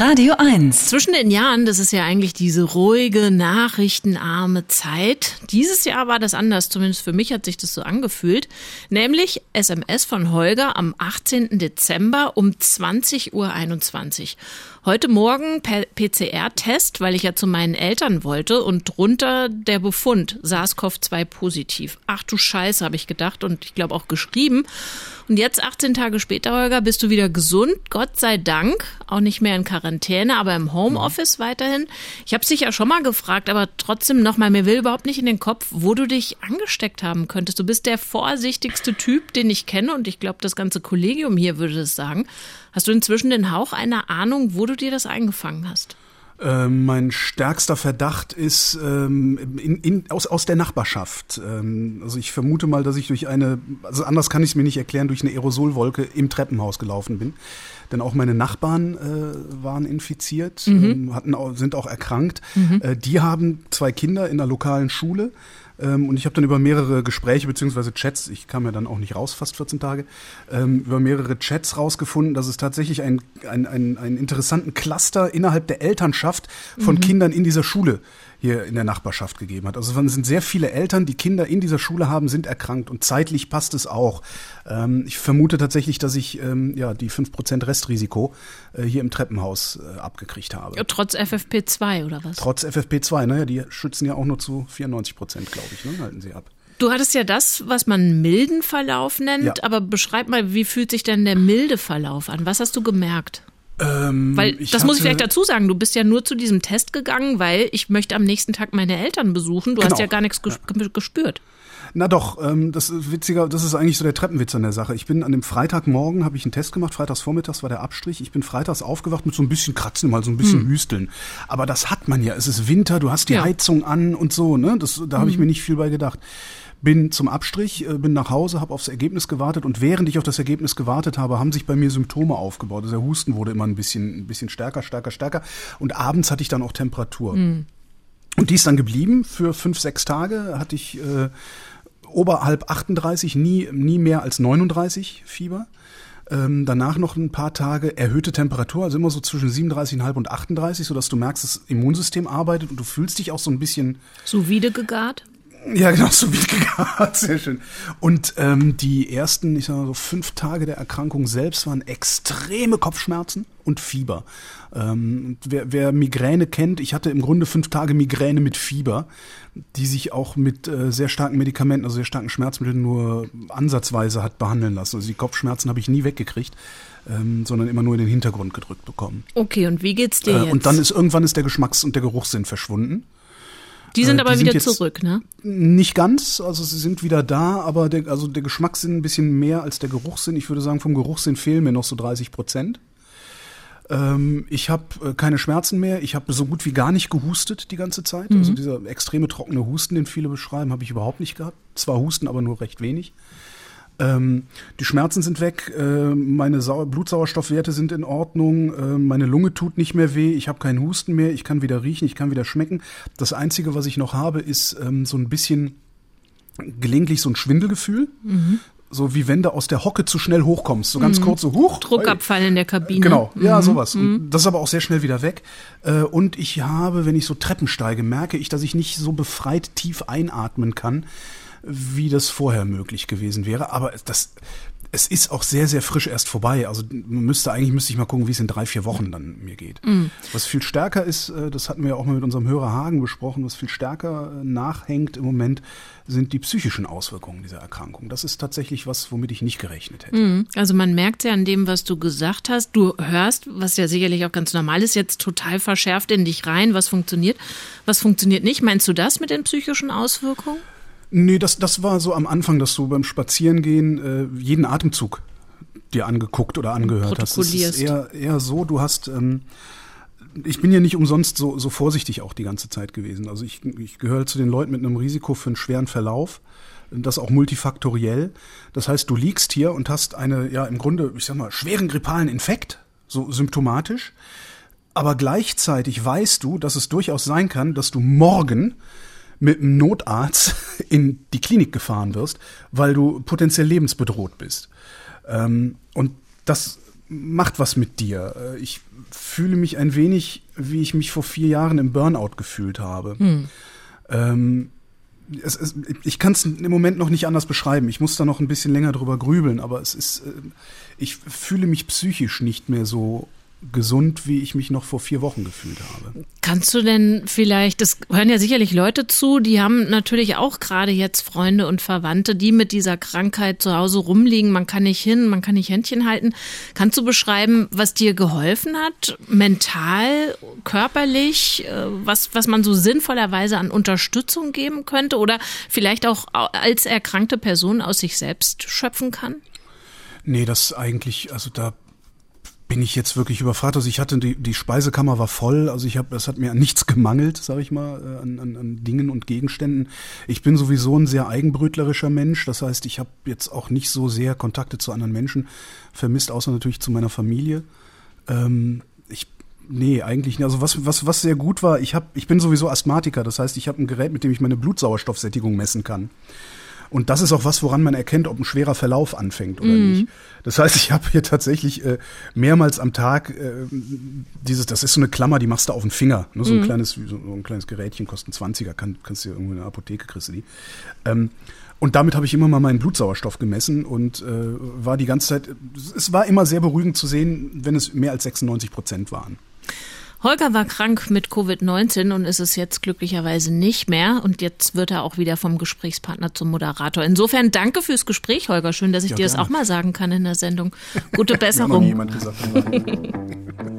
Radio 1. Zwischen den Jahren, das ist ja eigentlich diese ruhige, nachrichtenarme Zeit. Dieses Jahr war das anders, zumindest für mich hat sich das so angefühlt. Nämlich SMS von Holger am 18. Dezember um 20.21 Uhr. Heute Morgen per PCR-Test, weil ich ja zu meinen Eltern wollte und drunter der Befund SARS-CoV-2 positiv. Ach du Scheiße, habe ich gedacht und ich glaube auch geschrieben. Und jetzt, 18 Tage später, Holger, bist du wieder gesund, Gott sei Dank. Auch nicht mehr in Quarantäne, aber im Homeoffice weiterhin. Ich habe dich ja schon mal gefragt, aber trotzdem nochmal, mir will überhaupt nicht in den Kopf, wo du dich angesteckt haben könntest. Du bist der vorsichtigste Typ, den ich kenne und ich glaube, das ganze Kollegium hier würde es sagen. Hast du inzwischen den Hauch einer Ahnung, wo du dir das eingefangen hast? Ähm, mein stärkster Verdacht ist ähm, in, in, aus, aus der Nachbarschaft. Ähm, also ich vermute mal, dass ich durch eine, also anders kann ich es mir nicht erklären, durch eine Aerosolwolke im Treppenhaus gelaufen bin. Denn auch meine Nachbarn äh, waren infiziert, mhm. Ähm, hatten, sind auch erkrankt. Mhm. Äh, die haben zwei Kinder in der lokalen Schule. Ähm, und ich habe dann über mehrere Gespräche beziehungsweise Chats, ich kam ja dann auch nicht raus, fast 14 Tage, ähm, über mehrere Chats rausgefunden, dass es tatsächlich einen ein, ein, ein interessanten Cluster innerhalb der Elternschaft von mhm. Kindern in dieser Schule hier in der Nachbarschaft gegeben hat. Also es sind sehr viele Eltern, die Kinder in dieser Schule haben, sind erkrankt und zeitlich passt es auch. Ähm, ich vermute tatsächlich, dass ich ähm, ja die 5% Restrisiko äh, hier im Treppenhaus äh, abgekriegt habe. Ja, trotz FFP2 oder was? Trotz FFP2, naja, die schützen ja auch nur zu 94 Prozent, glaube ich, ne? halten sie ab. Du hattest ja das, was man milden Verlauf nennt, ja. aber beschreib mal, wie fühlt sich denn der milde Verlauf an? Was hast du gemerkt? Ähm, weil, das muss ich vielleicht dazu sagen, du bist ja nur zu diesem Test gegangen, weil ich möchte am nächsten Tag meine Eltern besuchen. Du genau. hast ja gar nichts ges ja. gespürt. Na doch, ähm, das ist witziger, das ist eigentlich so der Treppenwitz an der Sache. Ich bin an dem Freitagmorgen, habe ich einen Test gemacht, freitags vormittags war der Abstrich. Ich bin freitags aufgewacht mit so ein bisschen Kratzen, mal so ein bisschen hm. Hüsteln. Aber das hat man ja. Es ist Winter, du hast die ja. Heizung an und so, ne? Das, da habe hm. ich mir nicht viel bei gedacht bin zum Abstrich, äh, bin nach Hause, habe aufs Ergebnis gewartet und während ich auf das Ergebnis gewartet habe, haben sich bei mir Symptome aufgebaut. Also der Husten wurde immer ein bisschen, ein bisschen stärker, stärker, stärker und abends hatte ich dann auch Temperatur. Mhm. Und die ist dann geblieben für fünf, sechs Tage. Hatte ich äh, oberhalb 38, nie, nie mehr als 39 Fieber. Ähm, danach noch ein paar Tage erhöhte Temperatur, also immer so zwischen 37,5 und 38, sodass du merkst, das Immunsystem arbeitet und du fühlst dich auch so ein bisschen. So gegart? Ja, genau, so wie gehabt. Sehr schön. Und ähm, die ersten, ich sag mal so fünf Tage der Erkrankung selbst waren extreme Kopfschmerzen und Fieber. Ähm, wer, wer Migräne kennt, ich hatte im Grunde fünf Tage Migräne mit Fieber, die sich auch mit äh, sehr starken Medikamenten, also sehr starken Schmerzmitteln nur ansatzweise hat behandeln lassen. Also die Kopfschmerzen habe ich nie weggekriegt. Ähm, sondern immer nur in den Hintergrund gedrückt bekommen. Okay, und wie geht's dir äh, jetzt? Und dann ist irgendwann ist der Geschmacks- und der Geruchssinn verschwunden. Die sind äh, aber die wieder sind zurück, ne? Nicht ganz, also sie sind wieder da, aber der, also der Geschmackssinn ein bisschen mehr als der Geruchssinn. Ich würde sagen, vom Geruchssinn fehlen mir noch so 30 Prozent. Ähm, ich habe äh, keine Schmerzen mehr. Ich habe so gut wie gar nicht gehustet die ganze Zeit. Mhm. Also dieser extreme trockene Husten, den viele beschreiben, habe ich überhaupt nicht gehabt. Zwar Husten, aber nur recht wenig. Ähm, die Schmerzen sind weg, äh, meine Sau Blutsauerstoffwerte sind in Ordnung, äh, meine Lunge tut nicht mehr weh, ich habe keinen Husten mehr, ich kann wieder riechen, ich kann wieder schmecken. Das Einzige, was ich noch habe, ist ähm, so ein bisschen gelegentlich so ein Schwindelgefühl. Mhm. So wie wenn du aus der Hocke zu schnell hochkommst. So ganz mhm. kurz so, huch. Druckabfall in der Kabine. Genau, ja, mhm. sowas. Mhm. das ist aber auch sehr schnell wieder weg. Äh, und ich habe, wenn ich so Treppen steige, merke ich, dass ich nicht so befreit tief einatmen kann wie das vorher möglich gewesen wäre. Aber das, es ist auch sehr, sehr frisch erst vorbei. Also müsste eigentlich müsste ich mal gucken, wie es in drei, vier Wochen dann mir geht. Mhm. Was viel stärker ist, äh, das hatten wir ja auch mal mit unserem Hörer Hagen besprochen, was viel stärker äh, nachhängt im Moment, sind die psychischen Auswirkungen dieser Erkrankung. Das ist tatsächlich was, womit ich nicht gerechnet hätte. Mhm. Also man merkt ja an dem, was du gesagt hast. Du hörst, was ja sicherlich auch ganz normal ist, jetzt total verschärft in dich rein, was funktioniert, was funktioniert nicht. Meinst du das mit den psychischen Auswirkungen? Nee, das, das war so am Anfang, dass du beim Spazierengehen äh, jeden Atemzug dir angeguckt oder angehört hast. Es ist eher, eher so, du hast, ähm, ich bin ja nicht umsonst so, so vorsichtig auch die ganze Zeit gewesen. Also ich, ich gehöre zu den Leuten mit einem Risiko für einen schweren Verlauf, das auch multifaktoriell. Das heißt, du liegst hier und hast eine, ja, im Grunde, ich sag mal, schweren grippalen Infekt, so symptomatisch. Aber gleichzeitig weißt du, dass es durchaus sein kann, dass du morgen mit einem Notarzt in die Klinik gefahren wirst, weil du potenziell lebensbedroht bist. Ähm, und das macht was mit dir. Äh, ich fühle mich ein wenig, wie ich mich vor vier Jahren im Burnout gefühlt habe. Hm. Ähm, es, es, ich kann es im Moment noch nicht anders beschreiben. Ich muss da noch ein bisschen länger drüber grübeln, aber es ist, äh, ich fühle mich psychisch nicht mehr so gesund, wie ich mich noch vor vier Wochen gefühlt habe. Kannst du denn vielleicht, das hören ja sicherlich Leute zu, die haben natürlich auch gerade jetzt Freunde und Verwandte, die mit dieser Krankheit zu Hause rumliegen. Man kann nicht hin, man kann nicht Händchen halten. Kannst du beschreiben, was dir geholfen hat, mental, körperlich, äh, was, was man so sinnvollerweise an Unterstützung geben könnte oder vielleicht auch als erkrankte Person aus sich selbst schöpfen kann? Nee, das eigentlich, also da bin ich jetzt wirklich überfragt. Also ich hatte die, die Speisekammer war voll, also ich habe, es hat mir an nichts gemangelt, sage ich mal, äh, an, an, an Dingen und Gegenständen. Ich bin sowieso ein sehr eigenbrötlerischer Mensch, das heißt, ich habe jetzt auch nicht so sehr Kontakte zu anderen Menschen vermisst, außer natürlich zu meiner Familie. Ähm, ich Nee, eigentlich nicht. Also was, was, was sehr gut war, ich, hab, ich bin sowieso Asthmatiker, das heißt, ich habe ein Gerät, mit dem ich meine Blutsauerstoffsättigung messen kann. Und das ist auch was, woran man erkennt, ob ein schwerer Verlauf anfängt oder mhm. nicht. Das heißt, ich habe hier tatsächlich äh, mehrmals am Tag äh, dieses, das ist so eine Klammer, die machst du auf den Finger. Ne? So, ein mhm. kleines, so, so ein kleines Gerätchen, kostet 20er, kann, kannst du irgendwo in der Apotheke kriegst du die. Ähm, und damit habe ich immer mal meinen Blutsauerstoff gemessen und äh, war die ganze Zeit, es war immer sehr beruhigend zu sehen, wenn es mehr als 96 Prozent waren. Holger war krank mit Covid-19 und ist es jetzt glücklicherweise nicht mehr. Und jetzt wird er auch wieder vom Gesprächspartner zum Moderator. Insofern danke fürs Gespräch, Holger. Schön, dass ich ja, dir gerne. das auch mal sagen kann in der Sendung. Gute Besserung. Hat noch nie jemand gesagt.